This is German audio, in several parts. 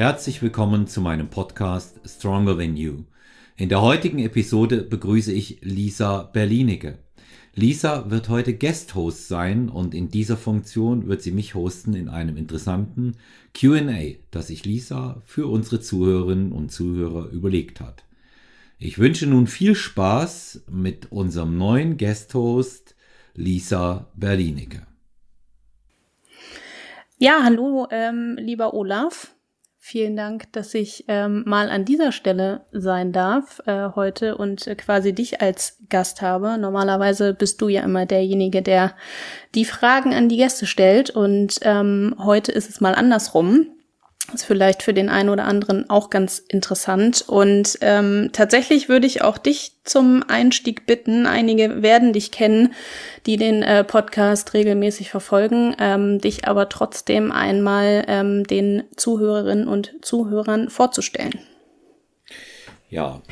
Herzlich willkommen zu meinem Podcast Stronger Than You. In der heutigen Episode begrüße ich Lisa Berlinecke. Lisa wird heute Guest Host sein und in dieser Funktion wird sie mich hosten in einem interessanten QA, das sich Lisa für unsere Zuhörerinnen und Zuhörer überlegt hat. Ich wünsche nun viel Spaß mit unserem neuen Guest Host Lisa Berlinecke. Ja, hallo, ähm, lieber Olaf. Vielen Dank, dass ich ähm, mal an dieser Stelle sein darf äh, heute und äh, quasi dich als Gast habe. Normalerweise bist du ja immer derjenige, der die Fragen an die Gäste stellt und ähm, heute ist es mal andersrum. Ist vielleicht für den einen oder anderen auch ganz interessant. Und ähm, tatsächlich würde ich auch dich zum Einstieg bitten. Einige werden dich kennen, die den äh, Podcast regelmäßig verfolgen, ähm, dich aber trotzdem einmal ähm, den Zuhörerinnen und Zuhörern vorzustellen. Ja,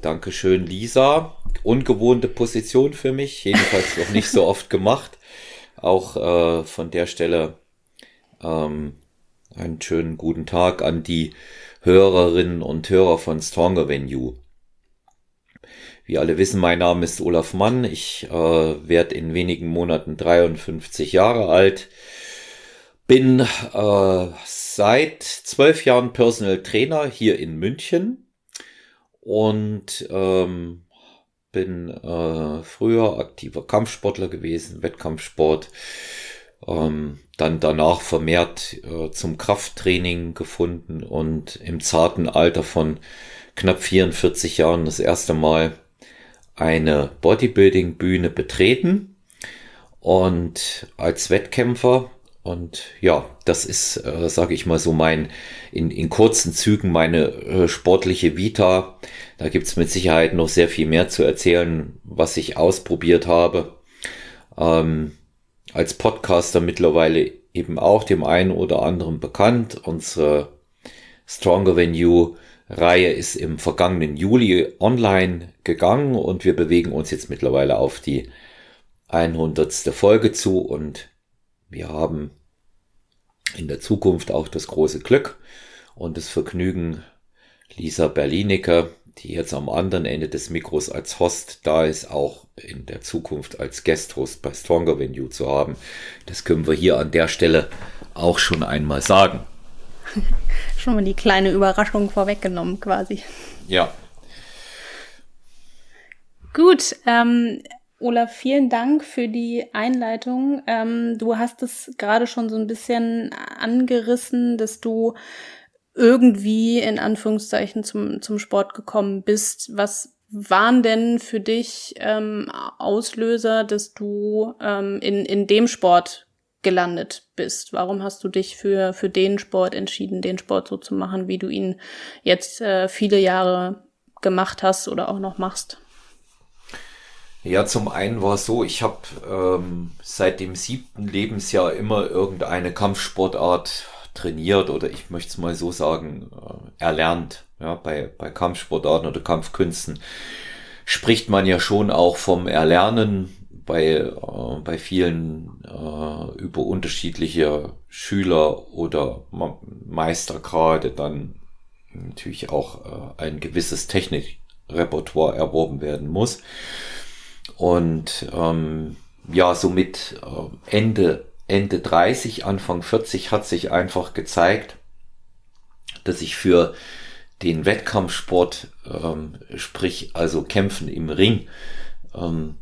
danke schön, Lisa. Ungewohnte Position für mich, jedenfalls noch nicht so oft gemacht. Auch äh, von der Stelle ähm, einen schönen guten Tag an die Hörerinnen und Hörer von Stronger Venue. Wie alle wissen, mein Name ist Olaf Mann. Ich äh, werde in wenigen Monaten 53 Jahre alt. Bin äh, seit zwölf Jahren Personal Trainer hier in München und ähm, bin äh, früher aktiver Kampfsportler gewesen, Wettkampfsport ähm, dann danach vermehrt äh, zum Krafttraining gefunden und im zarten Alter von knapp 44 Jahren das erste Mal eine Bodybuilding-Bühne betreten und als Wettkämpfer und ja, das ist, äh, sage ich mal so, mein in, in kurzen Zügen meine äh, sportliche Vita. Da gibt's mit Sicherheit noch sehr viel mehr zu erzählen, was ich ausprobiert habe. Ähm, als Podcaster mittlerweile eben auch dem einen oder anderen bekannt. Unsere Stronger Than You Reihe ist im vergangenen Juli online gegangen und wir bewegen uns jetzt mittlerweile auf die 100. Folge zu und wir haben in der Zukunft auch das große Glück und das Vergnügen, Lisa Berlinicke die jetzt am anderen Ende des Mikros als Host da ist, auch in der Zukunft als Guest-Host bei Stronger Venue zu haben. Das können wir hier an der Stelle auch schon einmal sagen. schon mal die kleine Überraschung vorweggenommen quasi. Ja. Gut, ähm, Olaf, vielen Dank für die Einleitung. Ähm, du hast es gerade schon so ein bisschen angerissen, dass du irgendwie in Anführungszeichen zum, zum Sport gekommen bist. Was waren denn für dich ähm, Auslöser, dass du ähm, in, in dem Sport gelandet bist? Warum hast du dich für, für den Sport entschieden, den Sport so zu machen, wie du ihn jetzt äh, viele Jahre gemacht hast oder auch noch machst? Ja, zum einen war es so, ich habe ähm, seit dem siebten Lebensjahr immer irgendeine Kampfsportart trainiert oder ich möchte es mal so sagen, äh, erlernt. Ja, bei, bei Kampfsportarten oder Kampfkünsten spricht man ja schon auch vom Erlernen bei, äh, bei vielen äh, über unterschiedliche Schüler oder Meistergrade dann natürlich auch äh, ein gewisses Technikrepertoire erworben werden muss. Und ähm, ja, somit äh, Ende Ende 30, Anfang 40 hat sich einfach gezeigt, dass ich für den Wettkampfsport, ähm, sprich also Kämpfen im Ring, ähm,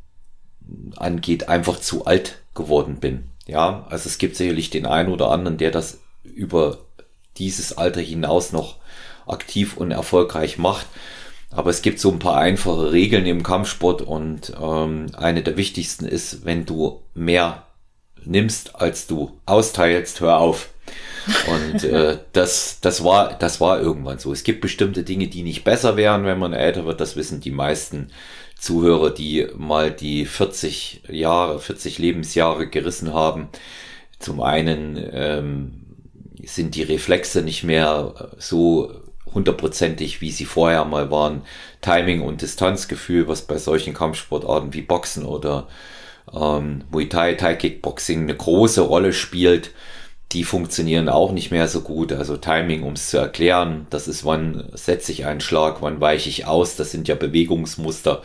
angeht, einfach zu alt geworden bin. Ja, also es gibt sicherlich den einen oder anderen, der das über dieses Alter hinaus noch aktiv und erfolgreich macht. Aber es gibt so ein paar einfache Regeln im Kampfsport und ähm, eine der wichtigsten ist, wenn du mehr nimmst, als du austeilst, hör auf. Und äh, das, das, war, das war irgendwann so. Es gibt bestimmte Dinge, die nicht besser wären, wenn man älter wird. Das wissen die meisten Zuhörer, die mal die 40 Jahre, 40 Lebensjahre gerissen haben. Zum einen ähm, sind die Reflexe nicht mehr so hundertprozentig, wie sie vorher mal waren. Timing und Distanzgefühl, was bei solchen Kampfsportarten wie Boxen oder ähm, Muay Thai, Thai Kickboxing eine große Rolle spielt, die funktionieren auch nicht mehr so gut. Also Timing, um es zu erklären, das ist, wann setze ich einen Schlag, wann weiche ich aus, das sind ja Bewegungsmuster.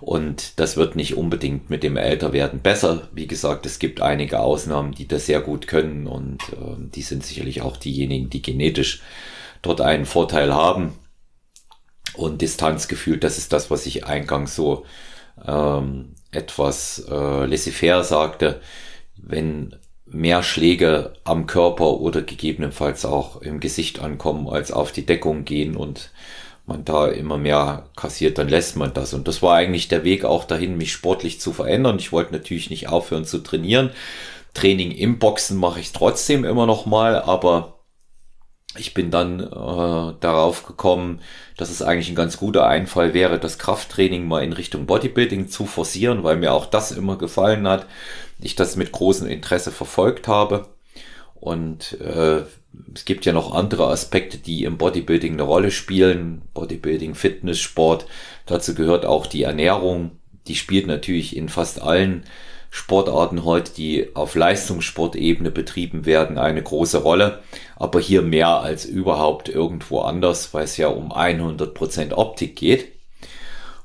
Und das wird nicht unbedingt mit dem Älterwerden besser. Wie gesagt, es gibt einige Ausnahmen, die das sehr gut können und äh, die sind sicherlich auch diejenigen, die genetisch dort einen Vorteil haben. Und Distanzgefühl, das ist das, was ich eingangs so ähm, etwas äh, laissez-faire sagte. Wenn mehr Schläge am Körper oder gegebenenfalls auch im Gesicht ankommen, als auf die Deckung gehen und man da immer mehr kassiert, dann lässt man das. Und das war eigentlich der Weg auch dahin, mich sportlich zu verändern. Ich wollte natürlich nicht aufhören zu trainieren. Training im Boxen mache ich trotzdem immer noch mal, aber ich bin dann äh, darauf gekommen, dass es eigentlich ein ganz guter Einfall wäre, das Krafttraining mal in Richtung Bodybuilding zu forcieren, weil mir auch das immer gefallen hat. Ich das mit großem Interesse verfolgt habe. Und äh, es gibt ja noch andere Aspekte, die im Bodybuilding eine Rolle spielen. Bodybuilding, Fitness, Sport. Dazu gehört auch die Ernährung. Die spielt natürlich in fast allen Sportarten heute, die auf Leistungssportebene betrieben werden, eine große Rolle. Aber hier mehr als überhaupt irgendwo anders, weil es ja um 100% Optik geht.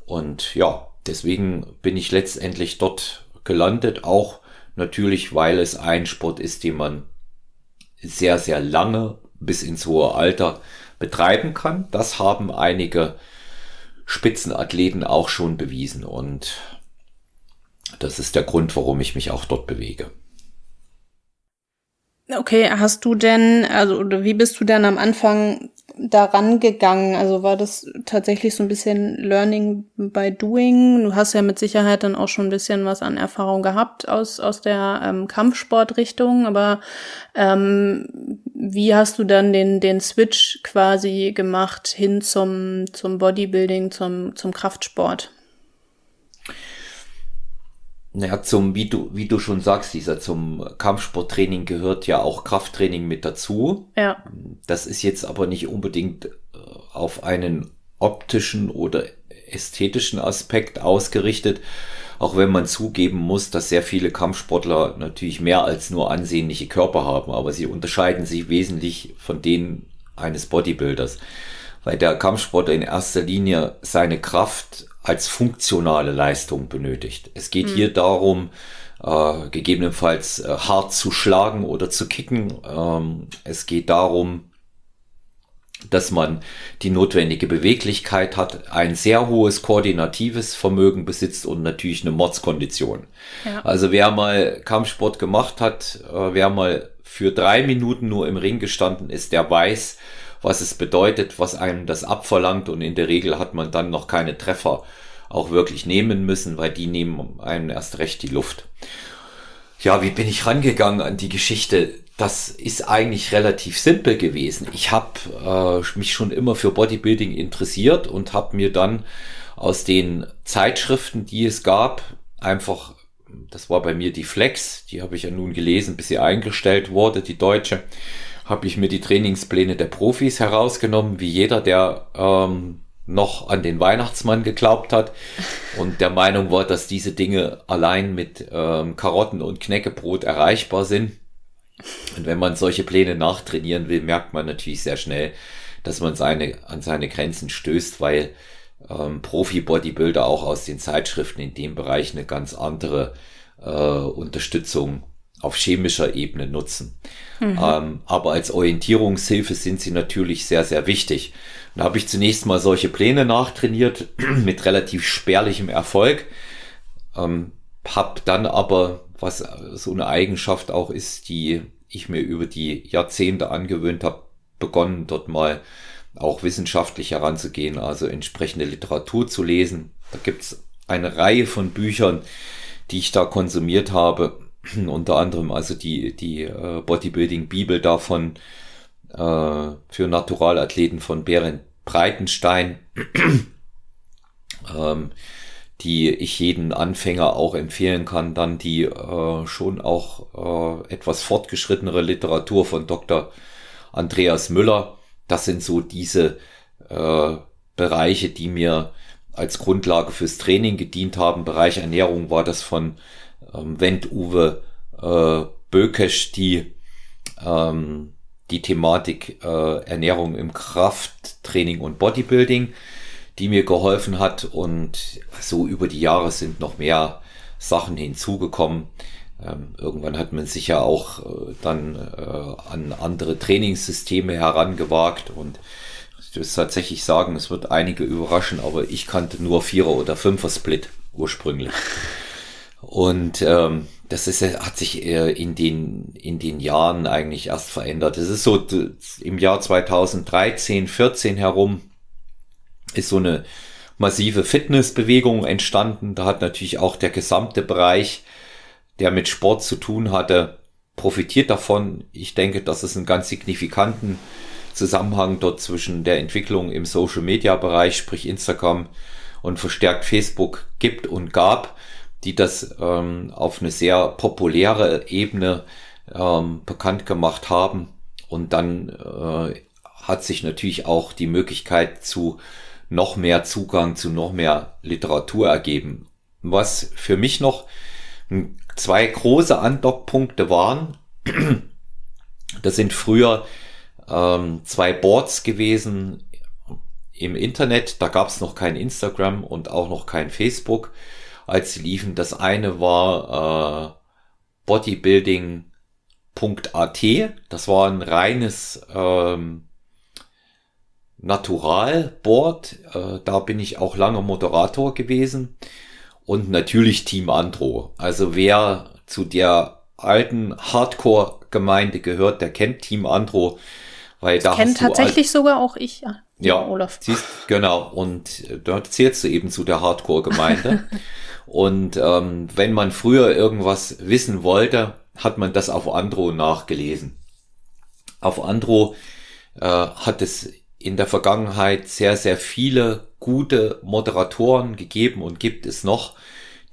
Und ja, deswegen bin ich letztendlich dort gelandet, auch natürlich, weil es ein Sport ist, den man sehr, sehr lange bis ins hohe Alter betreiben kann. Das haben einige Spitzenathleten auch schon bewiesen und das ist der Grund, warum ich mich auch dort bewege. Okay, hast du denn, also oder wie bist du denn am Anfang daran gegangen? Also war das tatsächlich so ein bisschen Learning by Doing? Du hast ja mit Sicherheit dann auch schon ein bisschen was an Erfahrung gehabt aus, aus der ähm, Kampfsportrichtung, aber ähm, wie hast du dann den, den Switch quasi gemacht hin zum, zum Bodybuilding, zum, zum Kraftsport? Naja, zum, wie du, wie du schon sagst, dieser zum Kampfsporttraining gehört ja auch Krafttraining mit dazu. Ja. Das ist jetzt aber nicht unbedingt äh, auf einen optischen oder ästhetischen Aspekt ausgerichtet, auch wenn man zugeben muss, dass sehr viele Kampfsportler natürlich mehr als nur ansehnliche Körper haben, aber sie unterscheiden sich wesentlich von denen eines Bodybuilders, weil der Kampfsportler in erster Linie seine Kraft als funktionale Leistung benötigt. Es geht mhm. hier darum, äh, gegebenenfalls äh, hart zu schlagen oder zu kicken. Ähm, es geht darum, dass man die notwendige Beweglichkeit hat, ein sehr hohes koordinatives Vermögen besitzt und natürlich eine Mordskondition. Ja. Also wer mal Kampfsport gemacht hat, äh, wer mal für drei Minuten nur im Ring gestanden ist, der weiß, was es bedeutet, was einem das abverlangt und in der Regel hat man dann noch keine Treffer auch wirklich nehmen müssen, weil die nehmen einem erst recht die Luft. Ja, wie bin ich rangegangen an die Geschichte? Das ist eigentlich relativ simpel gewesen. Ich habe äh, mich schon immer für Bodybuilding interessiert und habe mir dann aus den Zeitschriften, die es gab, einfach, das war bei mir die Flex, die habe ich ja nun gelesen, bis sie eingestellt wurde, die deutsche, habe ich mir die Trainingspläne der Profis herausgenommen, wie jeder, der ähm, noch an den Weihnachtsmann geglaubt hat und der Meinung war, dass diese Dinge allein mit ähm, Karotten und Knäckebrot erreichbar sind. Und wenn man solche Pläne nachtrainieren will, merkt man natürlich sehr schnell, dass man seine, an seine Grenzen stößt, weil ähm, Profi-Bodybuilder auch aus den Zeitschriften in dem Bereich eine ganz andere äh, Unterstützung auf chemischer Ebene nutzen. Mhm. Ähm, aber als Orientierungshilfe sind sie natürlich sehr, sehr wichtig. Da habe ich zunächst mal solche Pläne nachtrainiert mit relativ spärlichem Erfolg. Ähm, hab dann aber, was so eine Eigenschaft auch ist, die ich mir über die Jahrzehnte angewöhnt habe, begonnen dort mal auch wissenschaftlich heranzugehen, also entsprechende Literatur zu lesen. Da gibt's eine Reihe von Büchern, die ich da konsumiert habe, unter anderem also die, die äh, Bodybuilding-Bibel davon äh, für Naturalathleten von Berend Breitenstein, ähm, die ich jeden Anfänger auch empfehlen kann. Dann die äh, schon auch äh, etwas fortgeschrittenere Literatur von Dr. Andreas Müller. Das sind so diese äh, Bereiche, die mir als Grundlage fürs Training gedient haben. Bereich Ernährung war das von ähm, Wendt Uwe äh, Bökesch die ähm, die Thematik äh, Ernährung im Krafttraining und Bodybuilding, die mir geholfen hat. Und so über die Jahre sind noch mehr Sachen hinzugekommen. Ähm, irgendwann hat man sich ja auch äh, dann äh, an andere Trainingssysteme herangewagt und ich muss tatsächlich sagen, es wird einige überraschen, aber ich kannte nur Vierer- oder Fünfer-Split ursprünglich. Und ähm, das ist, hat sich äh, in den, in den Jahren eigentlich erst verändert. Es ist so im Jahr 2013, 14 herum ist so eine massive Fitnessbewegung entstanden. Da hat natürlich auch der gesamte Bereich, der mit Sport zu tun hatte, profitiert davon. Ich denke, dass es einen ganz signifikanten Zusammenhang dort zwischen der Entwicklung im Social Media Bereich, sprich Instagram und verstärkt Facebook gibt und gab, die das ähm, auf eine sehr populäre Ebene ähm, bekannt gemacht haben. Und dann äh, hat sich natürlich auch die Möglichkeit zu noch mehr Zugang zu noch mehr Literatur ergeben. Was für mich noch zwei große Andockpunkte waren. Das sind früher ähm, zwei Boards gewesen im Internet. Da gab es noch kein Instagram und auch noch kein Facebook, als sie liefen. Das eine war äh, bodybuilding.at. Das war ein reines ähm, Naturalboard. Äh, da bin ich auch lange Moderator gewesen. Und natürlich Team Andro. Also wer zu der alten Hardcore-Gemeinde gehört, der kennt Team Andro. Weil das da kennt tatsächlich sogar auch ich, ja. Ja, Olaf. Siehst, genau. Und äh, dort zählst du eben zu der Hardcore-Gemeinde. und ähm, wenn man früher irgendwas wissen wollte, hat man das auf Andro nachgelesen. Auf Andro äh, hat es in der Vergangenheit sehr, sehr viele gute Moderatoren gegeben und gibt es noch,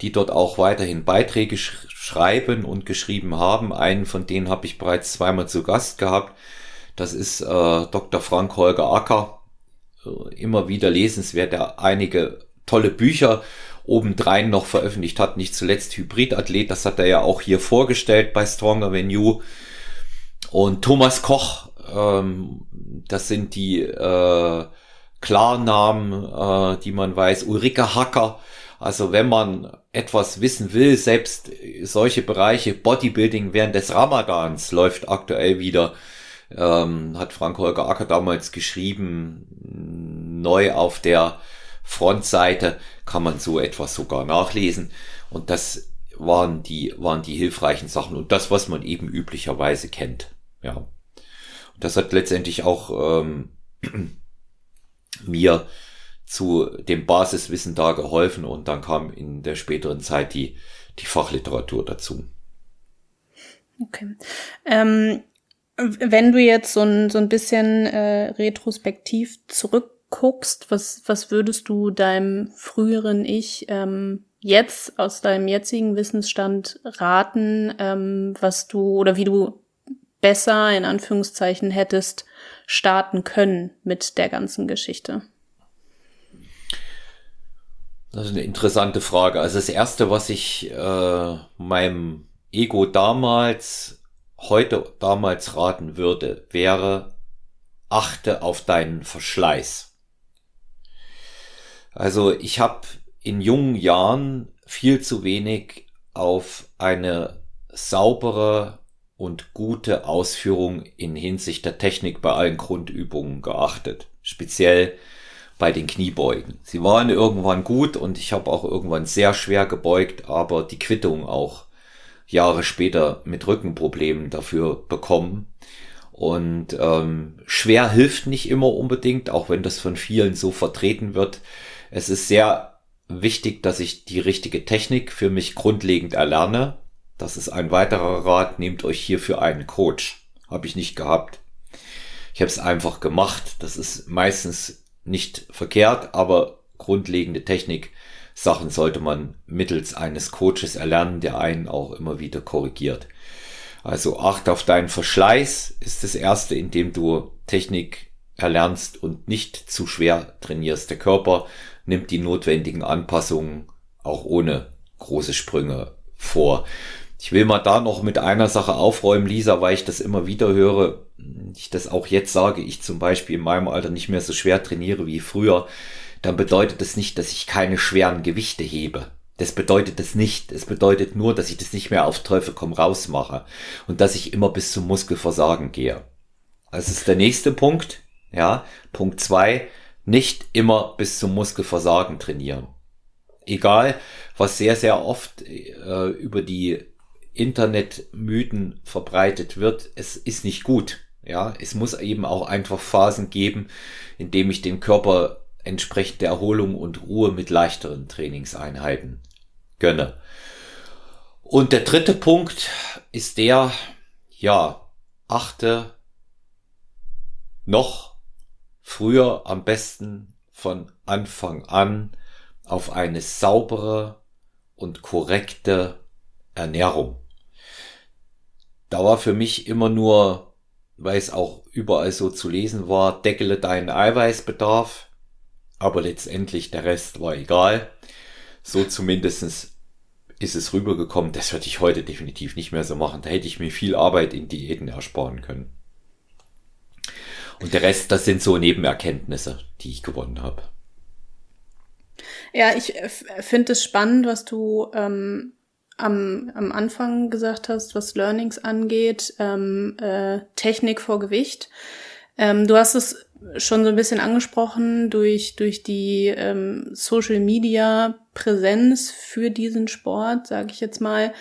die dort auch weiterhin Beiträge sch schreiben und geschrieben haben. Einen von denen habe ich bereits zweimal zu Gast gehabt. Das ist äh, Dr. Frank Holger Acker. Äh, immer wieder lesenswert, der einige tolle Bücher obendrein noch veröffentlicht hat. Nicht zuletzt Hybridathlet, das hat er ja auch hier vorgestellt bei Stronger Venue. Und Thomas Koch, ähm, das sind die äh, Klarnamen, äh, die man weiß. Ulrike Hacker. Also wenn man etwas wissen will, selbst solche Bereiche Bodybuilding während des Ramadans läuft aktuell wieder, ähm, hat Frank Holger Acker damals geschrieben, neu auf der Frontseite kann man so etwas sogar nachlesen. Und das waren die, waren die hilfreichen Sachen und das, was man eben üblicherweise kennt. Ja. Und das hat letztendlich auch ähm, mir zu dem Basiswissen da geholfen und dann kam in der späteren Zeit die, die Fachliteratur dazu. Okay. Ähm, wenn du jetzt so ein, so ein bisschen äh, retrospektiv zurückguckst, was, was würdest du deinem früheren Ich ähm, jetzt aus deinem jetzigen Wissensstand raten, ähm, was du oder wie du besser in Anführungszeichen hättest starten können mit der ganzen Geschichte? Das ist eine interessante Frage. Also das erste, was ich äh, meinem Ego damals, heute damals raten würde, wäre, achte auf deinen Verschleiß. Also ich habe in jungen Jahren viel zu wenig auf eine saubere und gute Ausführung in Hinsicht der Technik bei allen Grundübungen geachtet. Speziell bei den Kniebeugen. Sie waren irgendwann gut und ich habe auch irgendwann sehr schwer gebeugt, aber die Quittung auch Jahre später mit Rückenproblemen dafür bekommen. Und ähm, schwer hilft nicht immer unbedingt, auch wenn das von vielen so vertreten wird. Es ist sehr wichtig, dass ich die richtige Technik für mich grundlegend erlerne. Das ist ein weiterer Rat. Nehmt euch hierfür einen Coach. Habe ich nicht gehabt. Ich habe es einfach gemacht. Das ist meistens nicht verkehrt, aber grundlegende Technik Sachen sollte man mittels eines Coaches erlernen, der einen auch immer wieder korrigiert. Also acht auf deinen Verschleiß ist das erste, indem du Technik erlernst und nicht zu schwer trainierst. Der Körper nimmt die notwendigen Anpassungen auch ohne große Sprünge vor. Ich will mal da noch mit einer Sache aufräumen, Lisa, weil ich das immer wieder höre. Ich das auch jetzt sage, ich zum Beispiel in meinem Alter nicht mehr so schwer trainiere wie früher. Dann bedeutet das nicht, dass ich keine schweren Gewichte hebe. Das bedeutet das nicht. Es bedeutet nur, dass ich das nicht mehr auf Teufel komm raus mache und dass ich immer bis zum Muskelversagen gehe. Das ist der nächste Punkt. Ja, Punkt zwei: Nicht immer bis zum Muskelversagen trainieren. Egal, was sehr, sehr oft äh, über die Internetmythen verbreitet wird, es ist nicht gut. Ja, es muss eben auch einfach Phasen geben, in dem ich dem Körper entsprechende Erholung und Ruhe mit leichteren Trainingseinheiten gönne. Und der dritte Punkt ist der, ja, achte noch früher am besten von Anfang an auf eine saubere und korrekte Ernährung. Da war für mich immer nur, weil es auch überall so zu lesen war, deckele deinen Eiweißbedarf, aber letztendlich der Rest war egal. So zumindestens ist es rübergekommen. Das würde ich heute definitiv nicht mehr so machen. Da hätte ich mir viel Arbeit in Diäten ersparen können. Und der Rest, das sind so Nebenerkenntnisse, die ich gewonnen habe. Ja, ich finde es spannend, was du ähm, am, am Anfang gesagt hast, was Learnings angeht, ähm, äh, Technik vor Gewicht. Ähm, du hast es schon so ein bisschen angesprochen durch, durch die ähm, Social Media Präsenz für diesen Sport, sage ich jetzt mal,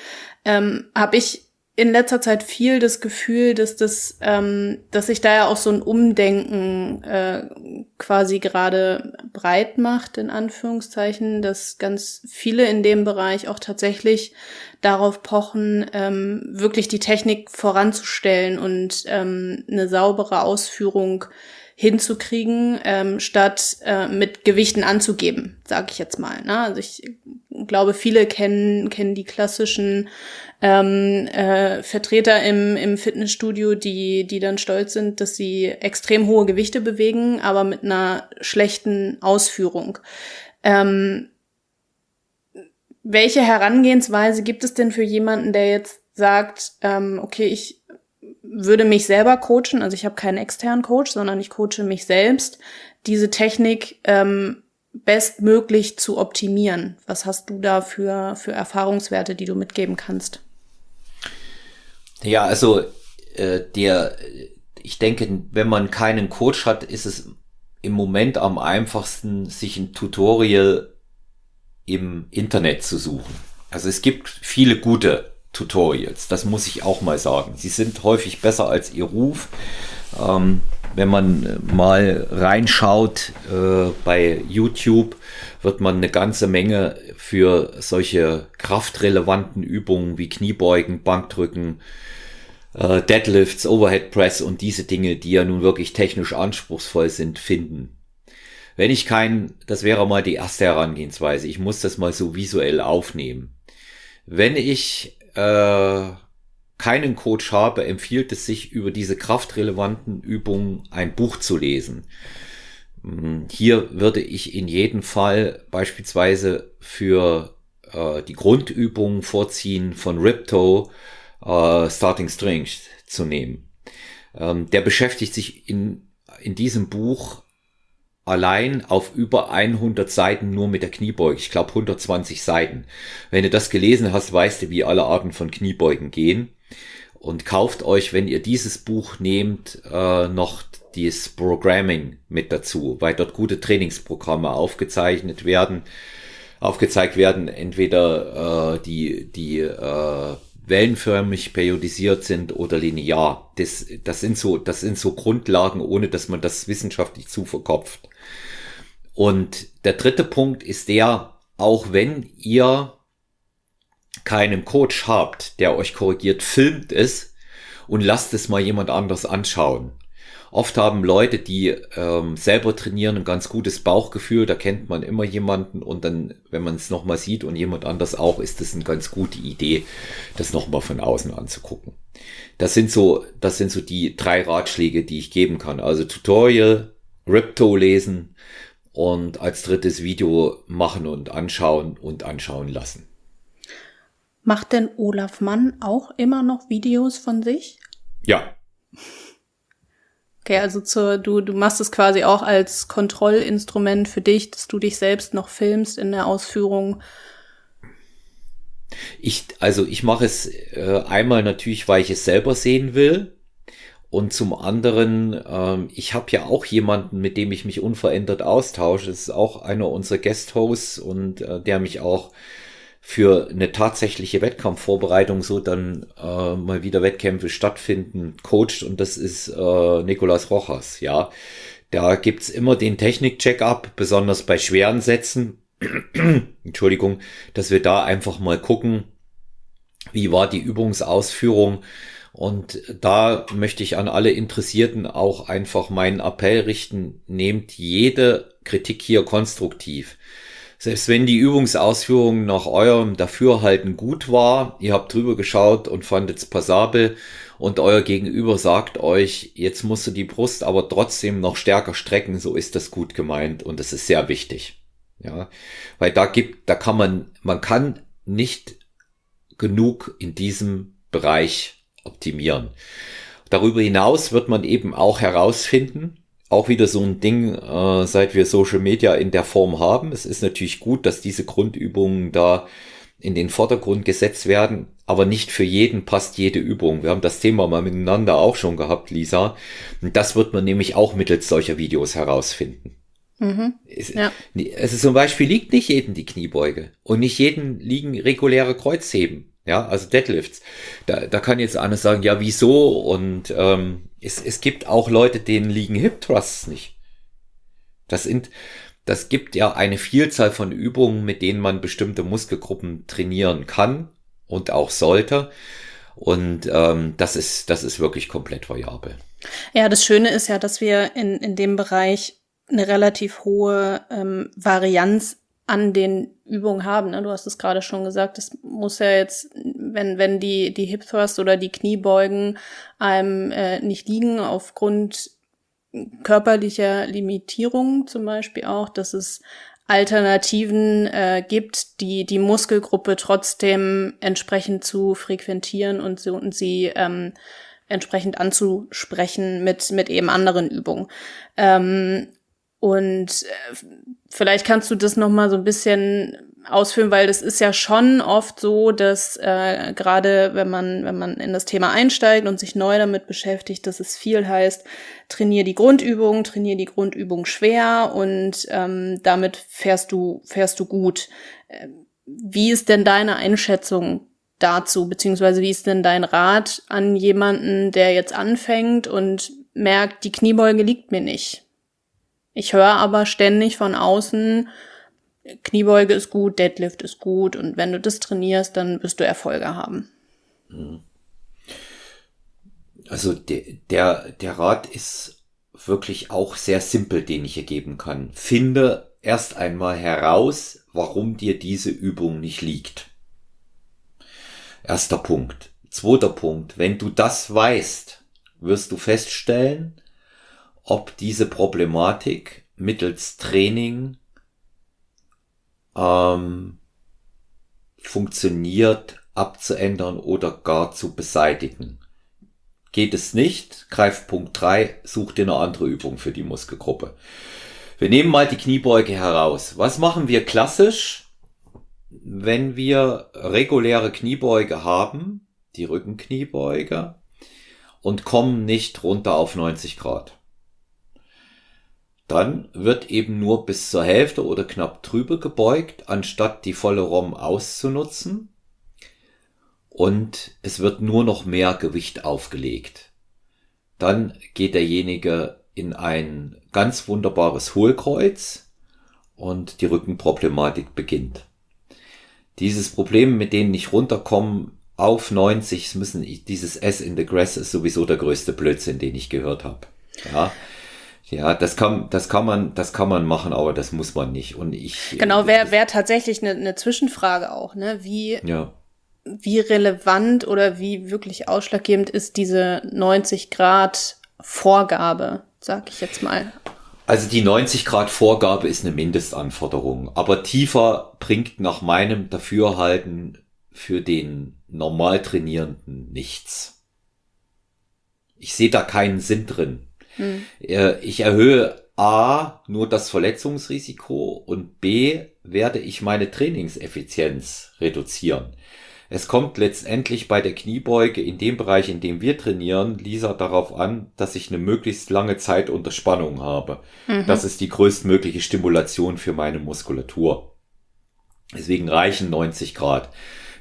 ähm, habe ich in letzter Zeit viel das Gefühl, dass das, ähm, dass sich da ja auch so ein Umdenken äh, quasi gerade breit macht, in Anführungszeichen, dass ganz viele in dem Bereich auch tatsächlich darauf pochen, ähm, wirklich die Technik voranzustellen und ähm, eine saubere Ausführung hinzukriegen, ähm, statt äh, mit Gewichten anzugeben, sage ich jetzt mal. Ne? Also ich glaube, viele kennen kennen die klassischen ähm, äh, Vertreter im, im Fitnessstudio, die, die dann stolz sind, dass sie extrem hohe Gewichte bewegen, aber mit einer schlechten Ausführung. Ähm, welche Herangehensweise gibt es denn für jemanden, der jetzt sagt, ähm, okay, ich würde mich selber coachen, also ich habe keinen externen Coach, sondern ich coache mich selbst, diese Technik ähm, bestmöglich zu optimieren. Was hast du da für, für Erfahrungswerte, die du mitgeben kannst? Ja, also äh, der, ich denke, wenn man keinen Coach hat, ist es im Moment am einfachsten, sich ein Tutorial im Internet zu suchen. Also es gibt viele gute Tutorials, das muss ich auch mal sagen. Sie sind häufig besser als ihr Ruf. Ähm, wenn man mal reinschaut äh, bei YouTube, wird man eine ganze Menge für solche kraftrelevanten Übungen wie Kniebeugen, Bankdrücken, äh, Deadlifts, Overhead Press und diese Dinge, die ja nun wirklich technisch anspruchsvoll sind, finden. Wenn ich kein, das wäre mal die erste Herangehensweise, ich muss das mal so visuell aufnehmen. Wenn ich äh, keinen Coach habe, empfiehlt es sich, über diese kraftrelevanten Übungen ein Buch zu lesen. Hm, hier würde ich in jedem Fall beispielsweise für äh, die Grundübungen vorziehen von Ripto äh, Starting Strength zu nehmen. Ähm, der beschäftigt sich in, in diesem Buch allein auf über 100 Seiten nur mit der Kniebeuge. Ich glaube 120 Seiten. Wenn du das gelesen hast, weißt du, wie alle Arten von Kniebeugen gehen. Und kauft euch, wenn ihr dieses Buch nehmt, äh, noch dieses Programming mit dazu, weil dort gute Trainingsprogramme aufgezeichnet werden, aufgezeigt werden, entweder äh, die, die äh, wellenförmig periodisiert sind oder linear. Das, das, sind so, das sind so Grundlagen, ohne dass man das wissenschaftlich zu verkopft. Und der dritte Punkt ist der, auch wenn ihr keinen Coach habt, der euch korrigiert, filmt es und lasst es mal jemand anders anschauen. Oft haben Leute, die ähm, selber trainieren, ein ganz gutes Bauchgefühl, da kennt man immer jemanden und dann, wenn man es nochmal sieht und jemand anders auch, ist es eine ganz gute Idee, das nochmal von außen anzugucken. Das sind so, das sind so die drei Ratschläge, die ich geben kann. Also Tutorial, Ripto lesen und als drittes Video machen und anschauen und anschauen lassen. Macht denn Olaf Mann auch immer noch Videos von sich? Ja. Okay, also zur, du, du machst es quasi auch als Kontrollinstrument für dich, dass du dich selbst noch filmst in der Ausführung. Ich, also ich mache es äh, einmal natürlich, weil ich es selber sehen will. Und zum anderen, ähm, ich habe ja auch jemanden, mit dem ich mich unverändert austausche. Das ist auch einer unserer Guest-Hosts und äh, der mich auch für eine tatsächliche Wettkampfvorbereitung so dann äh, mal wieder Wettkämpfe stattfinden, coacht und das ist äh, Nicolas Rojas, ja. Da gibt's immer den Technik-Check-up, besonders bei schweren Sätzen. Entschuldigung, dass wir da einfach mal gucken, wie war die Übungsausführung. Und da möchte ich an alle Interessierten auch einfach meinen Appell richten, nehmt jede Kritik hier konstruktiv. Selbst wenn die Übungsausführung nach eurem Dafürhalten gut war, ihr habt drüber geschaut und fandet es passabel und euer Gegenüber sagt euch, jetzt musst du die Brust aber trotzdem noch stärker strecken, so ist das gut gemeint und das ist sehr wichtig. Ja, weil da gibt, da kann man, man kann nicht genug in diesem Bereich optimieren. Darüber hinaus wird man eben auch herausfinden, auch wieder so ein Ding, äh, seit wir Social Media in der Form haben. Es ist natürlich gut, dass diese Grundübungen da in den Vordergrund gesetzt werden, aber nicht für jeden passt jede Übung. Wir haben das Thema mal miteinander auch schon gehabt, Lisa. Und das wird man nämlich auch mittels solcher Videos herausfinden. Mhm, es, ja. Also zum Beispiel liegt nicht jedem die Kniebeuge und nicht jedem liegen reguläre Kreuzheben. Ja, also Deadlifts. Da, da kann jetzt einer sagen, ja, wieso? Und ähm, es, es gibt auch Leute, denen liegen Hip Thrusts nicht. Das sind, das gibt ja eine Vielzahl von Übungen, mit denen man bestimmte Muskelgruppen trainieren kann und auch sollte. Und ähm, das ist, das ist wirklich komplett variabel. Ja, das Schöne ist ja, dass wir in, in dem Bereich eine relativ hohe ähm, Varianz an den Übungen haben. Ne? Du hast es gerade schon gesagt, es muss ja jetzt, wenn, wenn die, die Hip Thrust oder die Kniebeugen einem äh, nicht liegen, aufgrund körperlicher Limitierung zum Beispiel auch, dass es Alternativen äh, gibt, die die Muskelgruppe trotzdem entsprechend zu frequentieren und, so, und sie ähm, entsprechend anzusprechen mit, mit eben anderen Übungen. Ähm, und äh, vielleicht kannst du das noch mal so ein bisschen ausführen, weil das ist ja schon oft so, dass äh, gerade wenn man wenn man in das Thema einsteigt und sich neu damit beschäftigt, dass es viel heißt, trainier die Grundübung, trainier die Grundübung schwer und ähm, damit fährst du fährst du gut. Äh, wie ist denn deine Einschätzung dazu, beziehungsweise wie ist denn dein Rat an jemanden, der jetzt anfängt und merkt, die Kniebeuge liegt mir nicht? Ich höre aber ständig von außen, Kniebeuge ist gut, Deadlift ist gut und wenn du das trainierst, dann wirst du Erfolge haben. Mhm. Also der, der, der Rat ist wirklich auch sehr simpel, den ich hier geben kann. Finde erst einmal heraus, warum dir diese Übung nicht liegt. Erster Punkt. Zweiter Punkt. Wenn du das weißt, wirst du feststellen, ob diese Problematik mittels Training ähm, funktioniert abzuändern oder gar zu beseitigen. Geht es nicht, greif Punkt 3, such dir eine andere Übung für die Muskelgruppe. Wir nehmen mal die Kniebeuge heraus. Was machen wir klassisch, wenn wir reguläre Kniebeuge haben, die Rückenkniebeuge, und kommen nicht runter auf 90 Grad? Dann wird eben nur bis zur Hälfte oder knapp drüber gebeugt, anstatt die volle ROM auszunutzen. Und es wird nur noch mehr Gewicht aufgelegt. Dann geht derjenige in ein ganz wunderbares Hohlkreuz und die Rückenproblematik beginnt. Dieses Problem, mit denen nicht runterkommen, auf 90 müssen, dieses S in the Grass ist sowieso der größte Blödsinn, den ich gehört habe. Ja, ja, das kann, das kann man, das kann man machen, aber das muss man nicht. Und ich. Genau, wäre wär tatsächlich eine, eine Zwischenfrage auch, ne? Wie, ja. wie relevant oder wie wirklich ausschlaggebend ist diese 90 Grad Vorgabe, sag ich jetzt mal. Also die 90 Grad Vorgabe ist eine Mindestanforderung, aber tiefer bringt nach meinem Dafürhalten für den normal Trainierenden nichts. Ich sehe da keinen Sinn drin. Hm. Ich erhöhe A nur das Verletzungsrisiko und B werde ich meine Trainingseffizienz reduzieren. Es kommt letztendlich bei der Kniebeuge in dem Bereich, in dem wir trainieren, Lisa darauf an, dass ich eine möglichst lange Zeit unter Spannung habe. Mhm. Das ist die größtmögliche Stimulation für meine Muskulatur. Deswegen reichen 90 Grad.